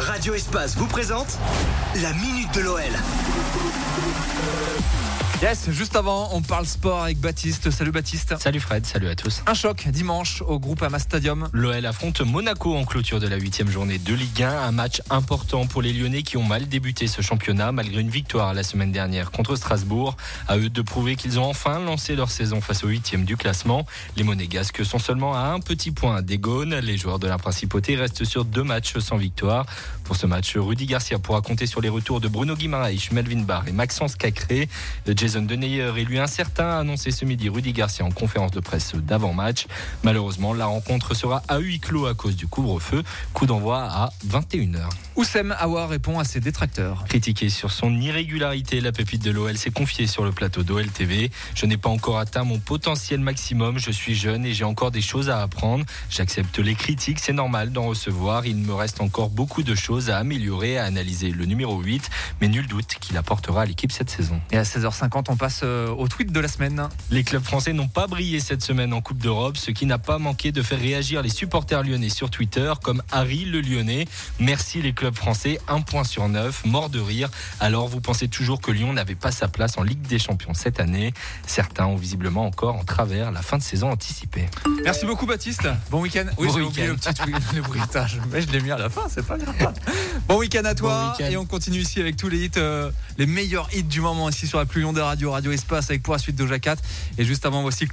Radio Espace vous présente la Minute de l'OL. Yes, juste avant, on parle sport avec Baptiste. Salut Baptiste. Salut Fred, salut à tous. Un choc dimanche au groupe Ama Stadium. L'OL affronte Monaco en clôture de la huitième journée de Ligue 1. Un match important pour les Lyonnais qui ont mal débuté ce championnat malgré une victoire la semaine dernière contre Strasbourg. À eux de prouver qu'ils ont enfin lancé leur saison face au huitième du classement. Les Monégasques sont seulement à un petit point des Gaunes. Les joueurs de la Principauté restent sur deux matchs sans victoire. Pour ce match, Rudy Garcia pourra compter sur les retours de Bruno Guimaraes, Melvin Barr et Maxence Cacré. Jason Deneyer est lui incertain, a annoncé ce midi Rudy Garcia en conférence de presse d'avant-match. Malheureusement, la rencontre sera à huis clos à cause du couvre-feu. Coup d'envoi à 21h. Oussem Aouar répond à ses détracteurs. Critiqué sur son irrégularité, la pépite de l'OL s'est confiée sur le plateau d'OL TV. Je n'ai pas encore atteint mon potentiel maximum, je suis jeune et j'ai encore des choses à apprendre. J'accepte les critiques, c'est normal d'en recevoir. Il me reste encore beaucoup de choses à améliorer, à analyser le numéro 8, mais nul doute qu'il apportera à l'équipe cette saison. Et à 16h50, on passe euh, au tweet de la semaine. Les clubs français n'ont pas brillé cette semaine en Coupe d'Europe, ce qui n'a pas manqué de faire réagir les supporters lyonnais sur Twitter, comme Harry le Lyonnais. Merci les clubs français, un point sur neuf, mort de rire. Alors vous pensez toujours que Lyon n'avait pas sa place en Ligue des Champions cette année? Certains ont visiblement encore en travers la fin de saison anticipée. Merci beaucoup Baptiste. Bon week-end. Oui, Bon j'ai oublié week-end. le petit tweet, le bruitage. Mais je l'ai mis à la fin, c'est pas grave. Bon week-end à toi. Bon et on continue ici avec tous les hits, euh, les meilleurs hits du moment ici sur la plus longue des radios, Radio Espace avec pour la suite de Jacat. Et juste avant, voici